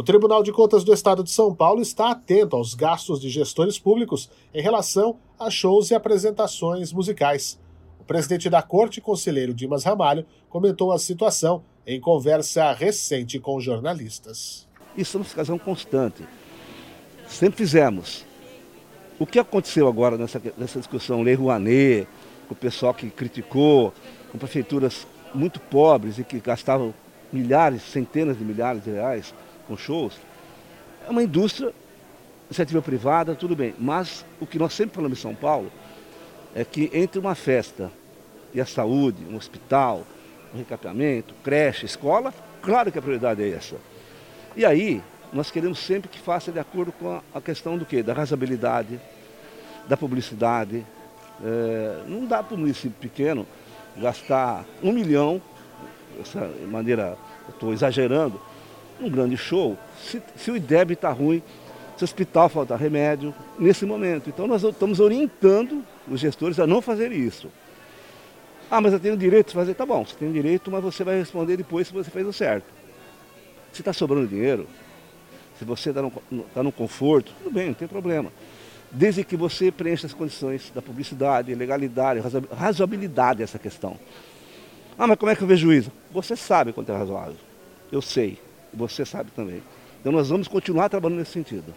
O Tribunal de Contas do Estado de São Paulo está atento aos gastos de gestores públicos em relação a shows e apresentações musicais. O presidente da Corte, conselheiro Dimas Ramalho, comentou a situação em conversa recente com jornalistas. Isso é uma fiscalização constante. Sempre fizemos. O que aconteceu agora nessa, nessa discussão Lei Rouanet, com o pessoal que criticou, com prefeituras muito pobres e que gastavam milhares, centenas de milhares de reais com shows, é uma indústria, iniciativa privada, tudo bem. Mas o que nós sempre falamos em São Paulo é que entre uma festa e a saúde, um hospital, um recapeamento, creche, escola, claro que a prioridade é essa. E aí, nós queremos sempre que faça de acordo com a questão do quê? Da razoabilidade, da publicidade. É, não dá para um município pequeno gastar um milhão, dessa maneira, estou exagerando, um grande show, se, se o IDEB está ruim, se o hospital falta remédio, nesse momento. Então nós estamos orientando os gestores a não fazer isso. Ah, mas eu tenho direito de fazer. Tá bom, você tem direito, mas você vai responder depois se você fez o certo. Se está sobrando dinheiro, se você está no, tá no conforto, tudo bem, não tem problema. Desde que você preencha as condições da publicidade, legalidade, razoabilidade dessa questão. Ah, mas como é que eu vejo isso? Você sabe quanto é razoável. Eu sei. Você sabe também. Então nós vamos continuar trabalhando nesse sentido.